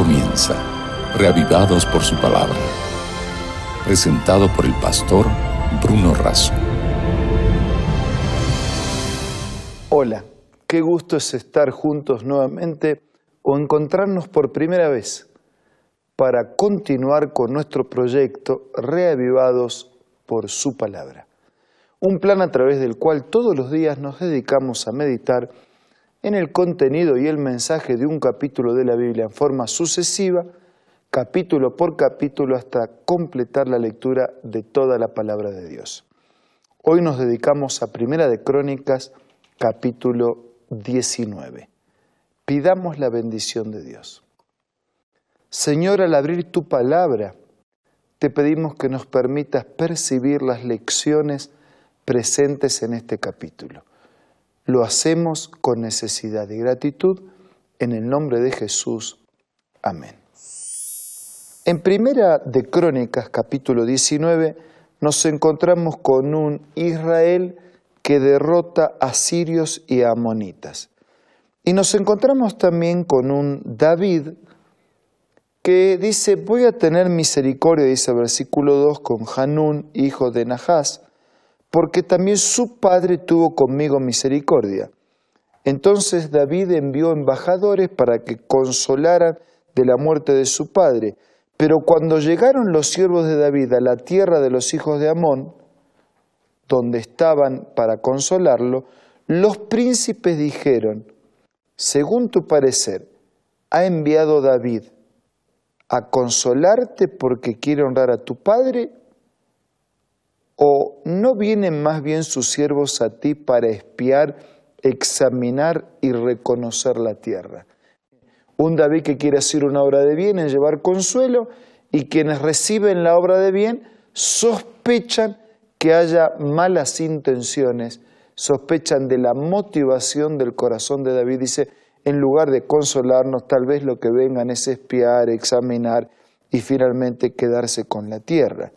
comienza, reavivados por su palabra. Presentado por el pastor Bruno Razo. Hola, qué gusto es estar juntos nuevamente o encontrarnos por primera vez para continuar con nuestro proyecto Reavivados por su palabra. Un plan a través del cual todos los días nos dedicamos a meditar en el contenido y el mensaje de un capítulo de la Biblia en forma sucesiva, capítulo por capítulo, hasta completar la lectura de toda la palabra de Dios. Hoy nos dedicamos a Primera de Crónicas, capítulo 19. Pidamos la bendición de Dios. Señor, al abrir tu palabra, te pedimos que nos permitas percibir las lecciones presentes en este capítulo. Lo hacemos con necesidad y gratitud en el nombre de Jesús. Amén. En Primera de Crónicas, capítulo 19, nos encontramos con un Israel que derrota a sirios y a amonitas. Y nos encontramos también con un David que dice, voy a tener misericordia, dice el versículo 2, con Hanún, hijo de Nahás, porque también su padre tuvo conmigo misericordia. Entonces David envió embajadores para que consolaran de la muerte de su padre. Pero cuando llegaron los siervos de David a la tierra de los hijos de Amón, donde estaban para consolarlo, los príncipes dijeron, según tu parecer, ¿ha enviado David a consolarte porque quiere honrar a tu padre? ¿O no vienen más bien sus siervos a ti para espiar, examinar y reconocer la tierra? Un David que quiere hacer una obra de bien en llevar consuelo y quienes reciben la obra de bien sospechan que haya malas intenciones, sospechan de la motivación del corazón de David. Dice, en lugar de consolarnos, tal vez lo que vengan es espiar, examinar y finalmente quedarse con la tierra.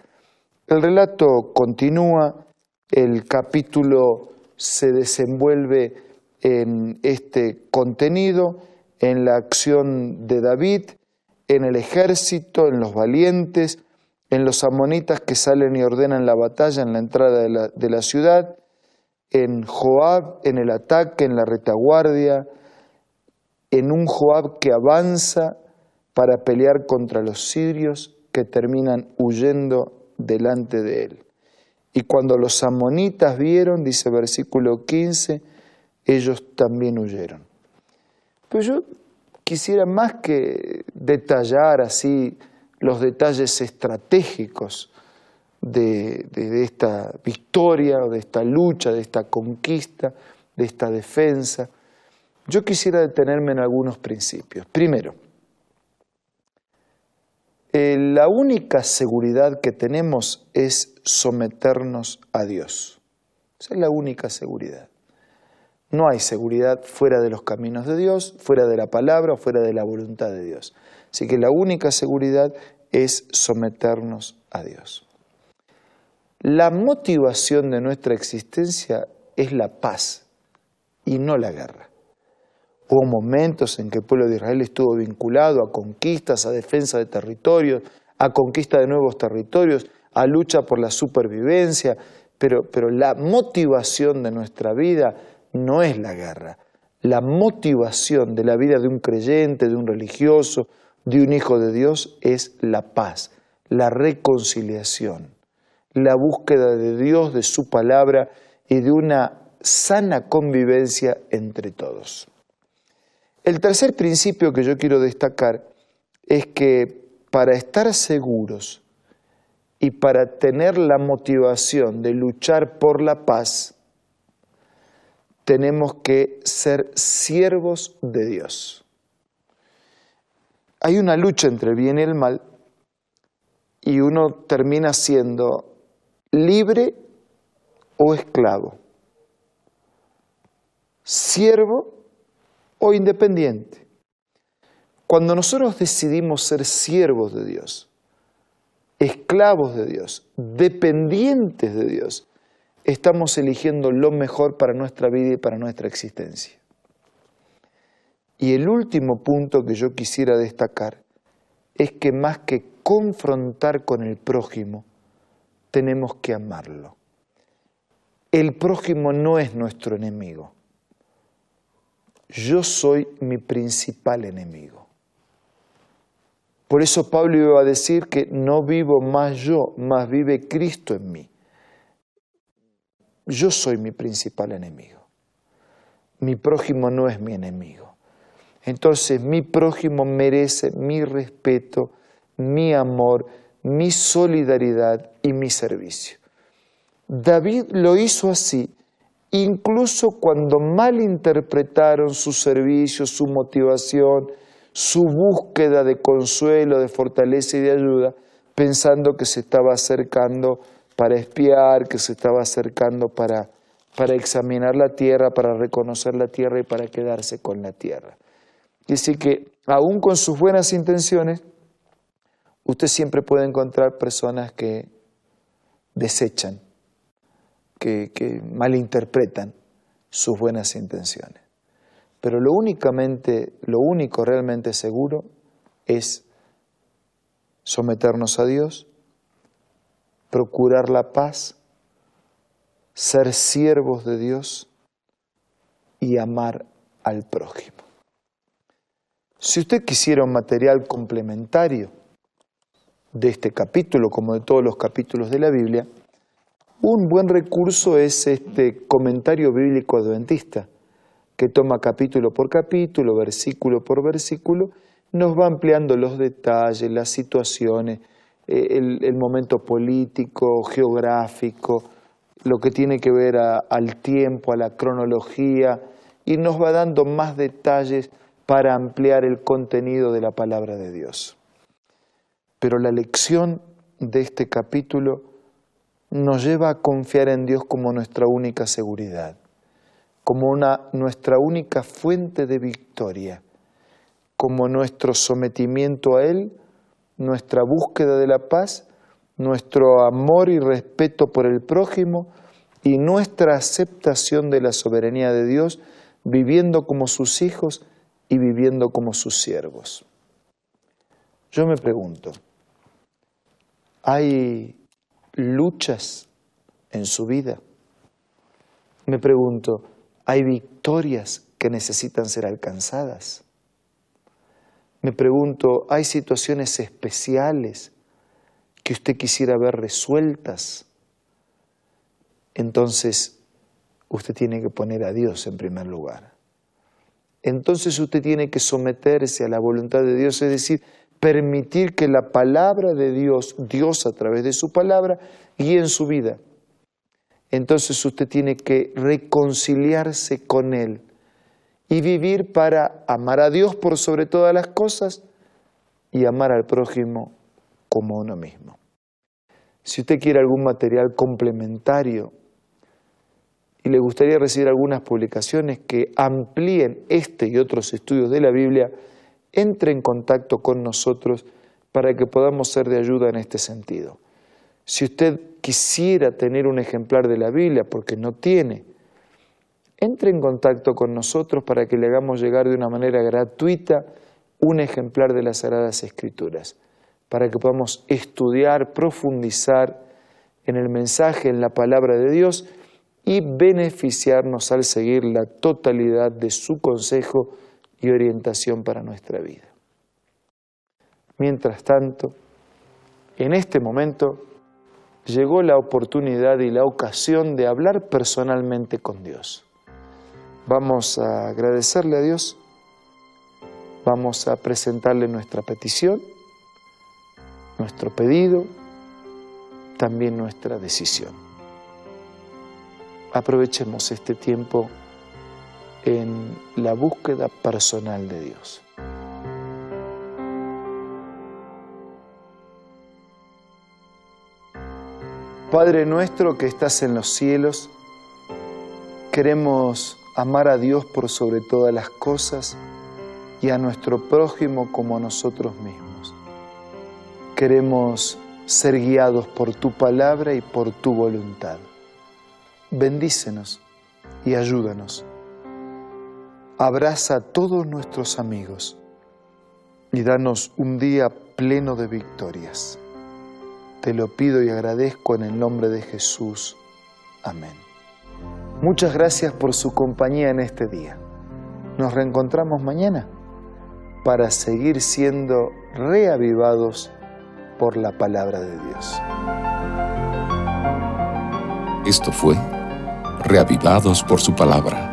El relato continúa, el capítulo se desenvuelve en este contenido, en la acción de David, en el ejército, en los valientes, en los amonitas que salen y ordenan la batalla en la entrada de la, de la ciudad, en Joab, en el ataque, en la retaguardia, en un Joab que avanza para pelear contra los sirios que terminan huyendo delante de él. Y cuando los amonitas vieron, dice versículo 15, ellos también huyeron. Pero yo quisiera más que detallar así los detalles estratégicos de, de, esta victoria, de esta lucha, de esta conquista, de esta defensa. Yo quisiera detenerme en algunos principios. Primero, eh, la única seguridad que tenemos es someternos a Dios. Esa es la única seguridad. No hay seguridad fuera de los caminos de Dios, fuera de la palabra o fuera de la voluntad de Dios. Así que la única seguridad es someternos a Dios. La motivación de nuestra existencia es la paz y no la guerra. Hubo momentos en que el pueblo de Israel estuvo vinculado a conquistas, a defensa de territorios, a conquista de nuevos territorios, a lucha por la supervivencia, pero, la motivación de nuestra vida no es la guerra. La motivación de la vida de un creyente, de un religioso, de un hijo de Dios es la paz, la reconciliación, la búsqueda de Dios, de su palabra y de una sana convivencia entre todos. El tercer principio que yo quiero destacar es que para estar seguros y para tener la motivación de luchar por la paz, tenemos que ser siervos de Dios. Hay una lucha entre el bien y el mal y uno termina siendo libre o esclavo, siervo o independiente. Cuando nosotros decidimos ser siervos de Dios, esclavos de Dios, dependientes de Dios, estamos eligiendo lo mejor para nuestra vida y para nuestra existencia. Y el último punto que yo quisiera destacar es que más que confrontar con el prójimo, tenemos que amarlo. El prójimo no es nuestro enemigo. Yo soy mi principal enemigo. Por eso Pablo iba a decir que no vivo más yo, más vive Cristo en mí. Yo soy mi principal enemigo. Mi prójimo no es mi enemigo. Entonces mi prójimo merece mi respeto, mi amor, mi solidaridad y mi servicio. David lo hizo así, incluso cuando malinterpretaron su servicio, su motivación, su búsqueda de consuelo, de fortaleza y de ayuda, pensando que se estaba acercando para espiar, que se estaba acercando para, para examinar la tierra, para reconocer la tierra y para quedarse con la tierra. Y así que, aún con sus buenas intenciones, usted siempre puede encontrar personas que desechan, que, que malinterpretan sus buenas intenciones. Pero lo únicamente, lo único realmente seguro es someternos a Dios, procurar la paz, ser siervos de Dios y amar al prójimo. Si usted quisiera un material complementario de este capítulo, como de todos los capítulos de la Biblia, un buen recurso es este comentario bíblico adventista, que toma capítulo por capítulo, versículo por versículo, nos va ampliando los detalles, las situaciones, eh, el, momento político, geográfico, lo que tiene que ver al tiempo, a la cronología, y nos va dando más detalles para ampliar el contenido de la palabra de Dios. Pero la lección de este capítulo nos lleva a confiar en Dios como nuestra única seguridad, como una, nuestra única fuente de victoria, como nuestro sometimiento a Él, nuestra búsqueda de la paz, nuestro amor y respeto por el prójimo y nuestra aceptación de la soberanía de Dios, viviendo como sus hijos y viviendo como sus siervos. Yo me pregunto, ¿hay luchas en su vida? Me pregunto, ¿hay victorias que necesitan ser alcanzadas? Me pregunto, ¿hay situaciones especiales que usted quisiera ver resueltas? Entonces, usted tiene que poner a Dios en primer lugar entonces usted tiene que someterse a la voluntad de Dios, es decir, permitir que la palabra de Dios, Dios a través de su palabra, guíe en su vida. Entonces usted tiene que reconciliarse con Él y vivir para amar a Dios por sobre todas las cosas y amar al prójimo como uno mismo. Si usted quiere algún material complementario y le gustaría recibir algunas publicaciones que amplíen este y otros estudios de la Biblia, entre en contacto con nosotros para que podamos ser de ayuda en este sentido. Si usted quisiera tener un ejemplar de la Biblia, porque no tiene, entre en contacto con nosotros para que le hagamos llegar de una manera gratuita un ejemplar de las Sagradas Escrituras, para que podamos estudiar, profundizar en el mensaje, en la palabra de Dios, y beneficiarnos al seguir la totalidad de su consejo y orientación para nuestra vida. Mientras tanto, en este momento llegó la oportunidad y la ocasión de hablar personalmente con Dios. Vamos a agradecerle a Dios, vamos a presentarle nuestra petición, nuestro pedido, también nuestra decisión aprovechemos este tiempo en la búsqueda personal de Dios. Padre nuestro que estás en los cielos, queremos amar a Dios por sobre todas las cosas y a nuestro prójimo como a nosotros mismos. Queremos ser guiados por tu palabra y por tu voluntad bendícenos y ayúdanos. Abraza a todos nuestros amigos y danos un día pleno de victorias. Te lo pido y agradezco en el nombre de Jesús. Amén. Muchas gracias por su compañía en este día. Nos reencontramos mañana para seguir siendo reavivados por la palabra de Dios. Esto fue Reavivados por su palabra,